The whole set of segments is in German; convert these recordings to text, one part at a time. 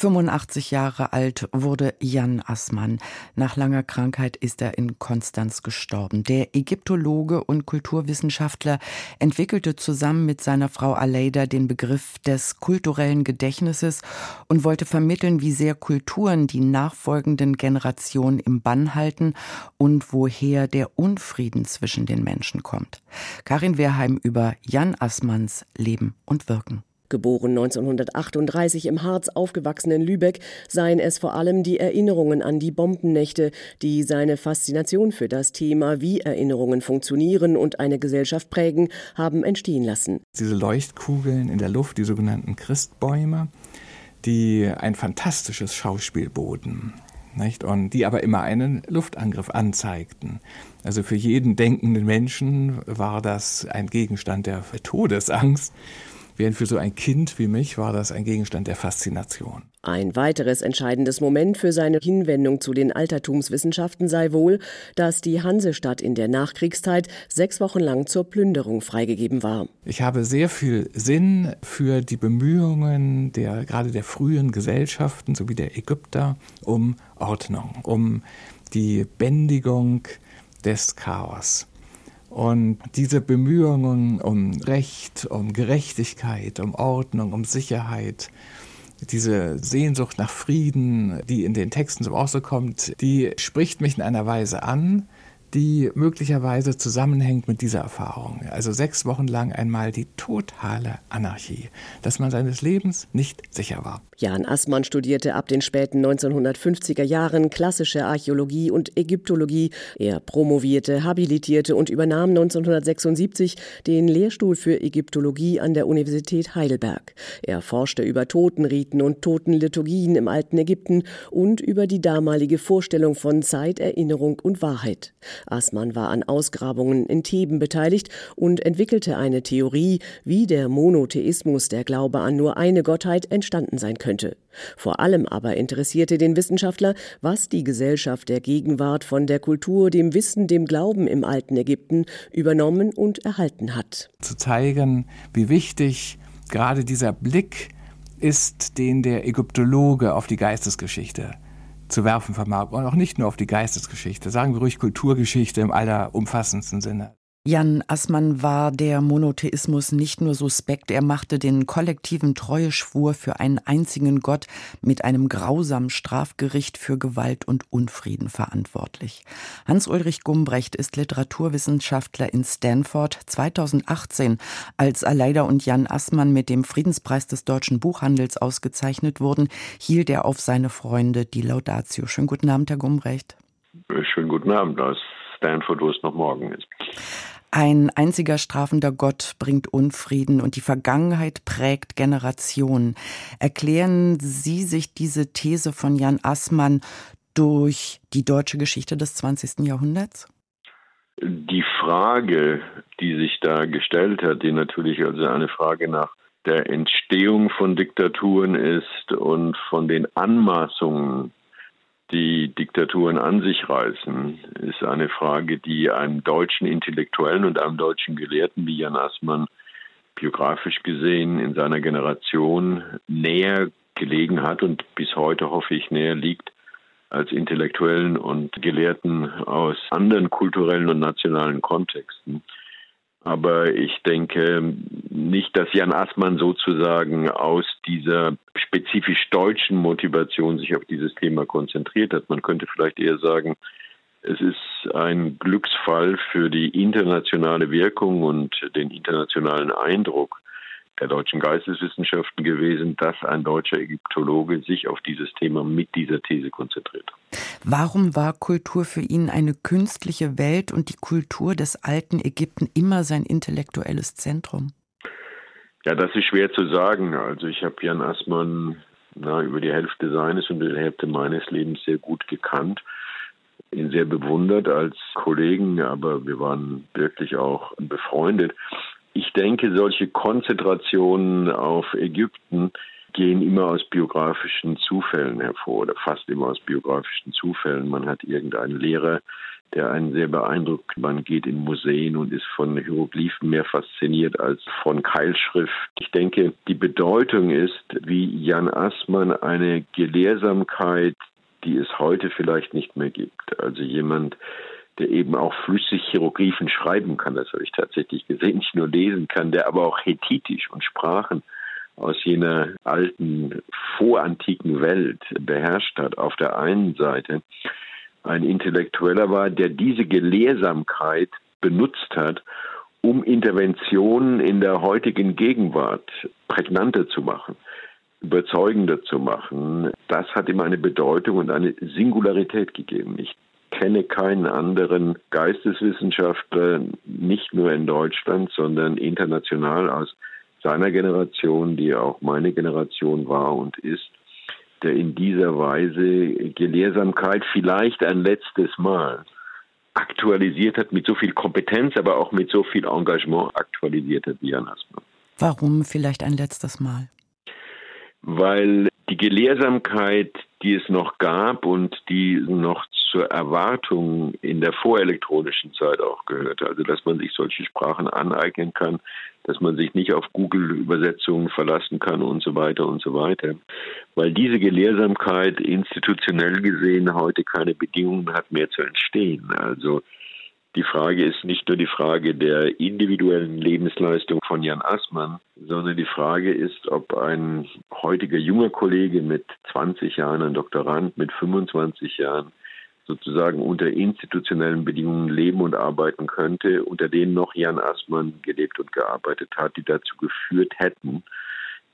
85 Jahre alt wurde Jan Assmann. Nach langer Krankheit ist er in Konstanz gestorben. Der Ägyptologe und Kulturwissenschaftler entwickelte zusammen mit seiner Frau Aleida den Begriff des kulturellen Gedächtnisses und wollte vermitteln, wie sehr Kulturen die nachfolgenden Generationen im Bann halten und woher der Unfrieden zwischen den Menschen kommt. Karin Wehrheim über Jan Assmanns Leben und Wirken. Geboren 1938 im Harz, aufgewachsen in Lübeck, seien es vor allem die Erinnerungen an die Bombennächte, die seine Faszination für das Thema, wie Erinnerungen funktionieren und eine Gesellschaft prägen, haben entstehen lassen. Diese Leuchtkugeln in der Luft, die sogenannten Christbäume, die ein fantastisches Schauspiel boten. Nicht? Und die aber immer einen Luftangriff anzeigten. Also für jeden denkenden Menschen war das ein Gegenstand der Todesangst. Während für so ein Kind wie mich war das ein Gegenstand der Faszination. Ein weiteres entscheidendes Moment für seine Hinwendung zu den Altertumswissenschaften sei wohl, dass die Hansestadt in der Nachkriegszeit sechs Wochen lang zur Plünderung freigegeben war. Ich habe sehr viel Sinn für die Bemühungen der gerade der frühen Gesellschaften sowie der Ägypter um Ordnung, um die Bändigung des Chaos. Und diese Bemühungen um Recht, um Gerechtigkeit, um Ordnung, um Sicherheit, diese Sehnsucht nach Frieden, die in den Texten zum Ausdruck kommt, die spricht mich in einer Weise an, die möglicherweise zusammenhängt mit dieser Erfahrung. Also sechs Wochen lang einmal die totale Anarchie, dass man seines Lebens nicht sicher war. Jan Assmann studierte ab den späten 1950er Jahren klassische Archäologie und Ägyptologie. Er promovierte, habilitierte und übernahm 1976 den Lehrstuhl für Ägyptologie an der Universität Heidelberg. Er forschte über Totenriten und Totenliturgien im alten Ägypten und über die damalige Vorstellung von Zeit, Erinnerung und Wahrheit. Assmann war an Ausgrabungen in Theben beteiligt und entwickelte eine Theorie, wie der Monotheismus, der Glaube an nur eine Gottheit, entstanden sein könnte. Vor allem aber interessierte den Wissenschaftler, was die Gesellschaft der Gegenwart von der Kultur, dem Wissen, dem Glauben im alten Ägypten übernommen und erhalten hat. Zu zeigen, wie wichtig gerade dieser Blick ist, den der Ägyptologe auf die Geistesgeschichte zu werfen vermag. Und auch nicht nur auf die Geistesgeschichte, sagen wir ruhig Kulturgeschichte im allerumfassendsten Sinne. Jan Assmann war der Monotheismus nicht nur suspekt, er machte den kollektiven Treueschwur für einen einzigen Gott mit einem grausamen Strafgericht für Gewalt und Unfrieden verantwortlich. Hans-Ulrich Gumbrecht ist Literaturwissenschaftler in Stanford. 2018, als Aleida und Jan Assmann mit dem Friedenspreis des deutschen Buchhandels ausgezeichnet wurden, hielt er auf seine Freunde die Laudatio. Schönen guten Abend, Herr Gumbrecht. Schönen guten Abend aus Stanford, wo es noch morgen ist. Ein einziger strafender Gott bringt Unfrieden und die Vergangenheit prägt Generationen. Erklären Sie sich diese These von Jan Assmann durch die deutsche Geschichte des 20. Jahrhunderts? Die Frage, die sich da gestellt hat, die natürlich also eine Frage nach der Entstehung von Diktaturen ist und von den Anmaßungen Diktaturen an sich reißen, ist eine Frage, die einem deutschen Intellektuellen und einem deutschen Gelehrten wie Jan Assmann biografisch gesehen in seiner Generation näher gelegen hat und bis heute hoffe ich näher liegt als Intellektuellen und Gelehrten aus anderen kulturellen und nationalen Kontexten. Aber ich denke nicht, dass Jan Assmann sozusagen aus dieser spezifisch deutschen Motivation sich auf dieses Thema konzentriert hat. Man könnte vielleicht eher sagen, es ist ein Glücksfall für die internationale Wirkung und den internationalen Eindruck, der deutschen Geisteswissenschaften gewesen, dass ein deutscher Ägyptologe sich auf dieses Thema mit dieser These konzentriert. Warum war Kultur für ihn eine künstliche Welt und die Kultur des alten Ägypten immer sein intellektuelles Zentrum? Ja, das ist schwer zu sagen. Also ich habe Jan Assmann na, über die Hälfte seines und die Hälfte meines Lebens sehr gut gekannt ihn sehr bewundert als Kollegen, aber wir waren wirklich auch befreundet. Ich denke, solche Konzentrationen auf Ägypten gehen immer aus biografischen Zufällen hervor oder fast immer aus biografischen Zufällen. Man hat irgendeinen Lehrer, der einen sehr beeindruckt. Man geht in Museen und ist von Hieroglyphen mehr fasziniert als von Keilschrift. Ich denke, die Bedeutung ist, wie Jan Assmann eine Gelehrsamkeit, die es heute vielleicht nicht mehr gibt. Also jemand, der eben auch flüssig Hieroglyphen schreiben kann, das habe ich tatsächlich gesehen, nicht nur lesen kann, der aber auch Hethitisch und Sprachen aus jener alten vorantiken Welt beherrscht hat, auf der einen Seite ein Intellektueller war, der diese Gelehrsamkeit benutzt hat, um Interventionen in der heutigen Gegenwart prägnanter zu machen, überzeugender zu machen. Das hat ihm eine Bedeutung und eine Singularität gegeben. Ich kenne keinen anderen Geisteswissenschaftler, nicht nur in Deutschland, sondern international aus seiner Generation, die auch meine Generation war und ist, der in dieser Weise Gelehrsamkeit vielleicht ein letztes Mal aktualisiert hat, mit so viel Kompetenz, aber auch mit so viel Engagement aktualisiert hat wie Jan Asmann. Warum vielleicht ein letztes Mal? Weil die Gelehrsamkeit, die es noch gab und die noch zur Erwartung in der vorelektronischen Zeit auch gehört. Also, dass man sich solche Sprachen aneignen kann, dass man sich nicht auf Google-Übersetzungen verlassen kann und so weiter und so weiter. Weil diese Gelehrsamkeit institutionell gesehen heute keine Bedingungen hat mehr zu entstehen. Also, die Frage ist nicht nur die Frage der individuellen Lebensleistung von Jan Assmann, sondern die Frage ist, ob ein heutiger junger Kollege mit 20 Jahren, ein Doktorand mit 25 Jahren, sozusagen unter institutionellen Bedingungen leben und arbeiten könnte, unter denen noch Jan Assmann gelebt und gearbeitet hat, die dazu geführt hätten,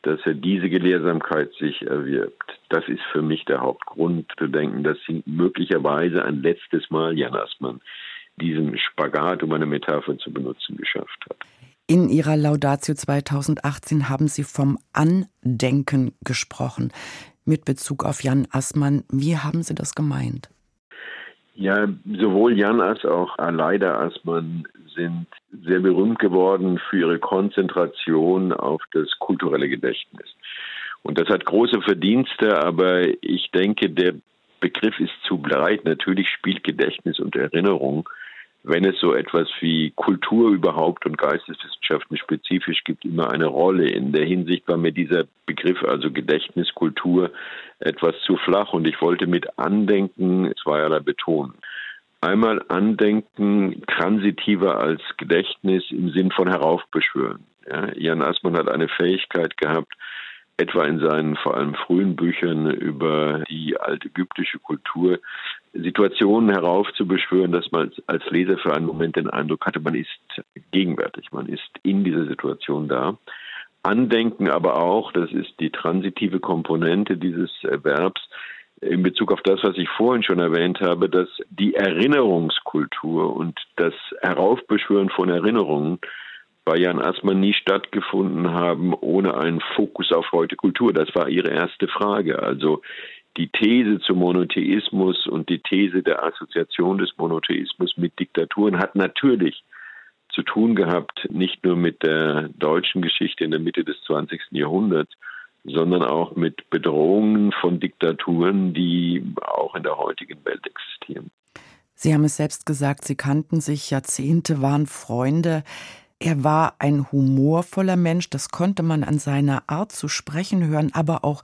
dass er diese Gelehrsamkeit sich erwirbt. Das ist für mich der Hauptgrund zu denken, dass sie möglicherweise ein letztes Mal Jan Assmann diesen Spagat, um eine Metapher zu benutzen, geschafft hat. In Ihrer Laudatio 2018 haben Sie vom Andenken gesprochen mit Bezug auf Jan Assmann. Wie haben Sie das gemeint? Ja, sowohl Jan als auch Aleida Assmann sind sehr berühmt geworden für ihre Konzentration auf das kulturelle Gedächtnis. Und das hat große Verdienste, aber ich denke, der Begriff ist zu breit. Natürlich spielt Gedächtnis und Erinnerung wenn es so etwas wie Kultur überhaupt und Geisteswissenschaften spezifisch gibt, immer eine Rolle. In der Hinsicht war mir dieser Begriff, also Gedächtniskultur, etwas zu flach und ich wollte mit Andenken zweierlei betonen. Einmal Andenken transitiver als Gedächtnis im Sinn von heraufbeschwören. Ja, Jan Assmann hat eine Fähigkeit gehabt, etwa in seinen vor allem frühen Büchern über die altägyptische Kultur Situationen heraufzubeschwören, dass man als Leser für einen Moment den Eindruck hatte, man ist gegenwärtig, man ist in dieser Situation da. Andenken aber auch, das ist die transitive Komponente dieses Verbs, in Bezug auf das, was ich vorhin schon erwähnt habe, dass die Erinnerungskultur und das Heraufbeschwören von Erinnerungen bei Jan Assmann nie stattgefunden haben ohne einen Fokus auf heute Kultur. Das war ihre erste Frage. Also die These zum Monotheismus und die These der Assoziation des Monotheismus mit Diktaturen hat natürlich zu tun gehabt, nicht nur mit der deutschen Geschichte in der Mitte des 20. Jahrhunderts, sondern auch mit Bedrohungen von Diktaturen, die auch in der heutigen Welt existieren. Sie haben es selbst gesagt, Sie kannten sich Jahrzehnte, waren Freunde. Er war ein humorvoller Mensch, das konnte man an seiner Art zu sprechen hören, aber auch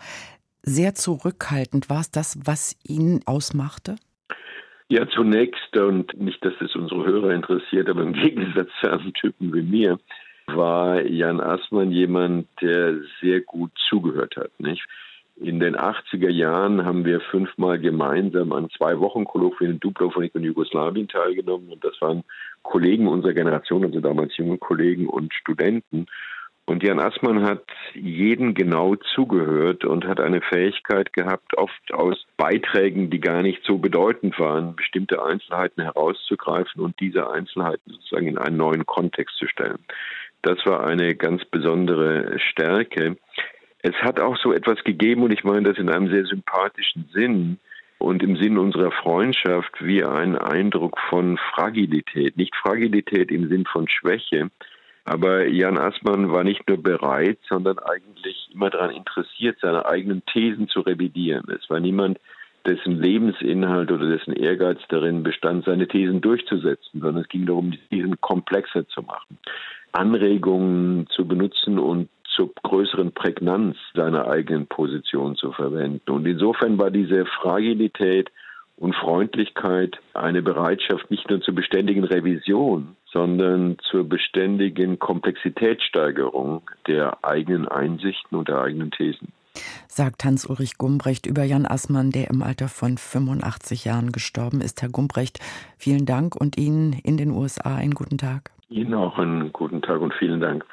sehr zurückhaltend. War es das, was ihn ausmachte? Ja, zunächst, und nicht, dass es unsere Hörer interessiert, aber im Gegensatz zu einem Typen wie mir, war Jan Assmann jemand, der sehr gut zugehört hat. Nicht? In den 80er Jahren haben wir fünfmal gemeinsam an zwei Wochen Kolloquien in Dubrovnik und Jugoslawien teilgenommen. Und das waren Kollegen unserer Generation, also damals junge Kollegen und Studenten. Und Jan Assmann hat jeden genau zugehört und hat eine Fähigkeit gehabt, oft aus Beiträgen, die gar nicht so bedeutend waren, bestimmte Einzelheiten herauszugreifen und diese Einzelheiten sozusagen in einen neuen Kontext zu stellen. Das war eine ganz besondere Stärke. Es hat auch so etwas gegeben, und ich meine das in einem sehr sympathischen Sinn und im Sinn unserer Freundschaft, wie ein Eindruck von Fragilität. Nicht Fragilität im Sinn von Schwäche, aber Jan Assmann war nicht nur bereit, sondern eigentlich immer daran interessiert, seine eigenen Thesen zu revidieren. Es war niemand, dessen Lebensinhalt oder dessen Ehrgeiz darin bestand, seine Thesen durchzusetzen, sondern es ging darum, die Thesen komplexer zu machen, Anregungen zu benutzen und zur größeren Prägnanz seiner eigenen Position zu verwenden. Und insofern war diese Fragilität und Freundlichkeit eine Bereitschaft nicht nur zur beständigen Revision, sondern zur beständigen Komplexitätssteigerung der eigenen Einsichten und der eigenen Thesen. Sagt Hans-Ulrich Gumbrecht über Jan Assmann, der im Alter von 85 Jahren gestorben ist. Herr Gumbrecht, vielen Dank und Ihnen in den USA einen guten Tag. Ihnen auch einen guten Tag und vielen Dank.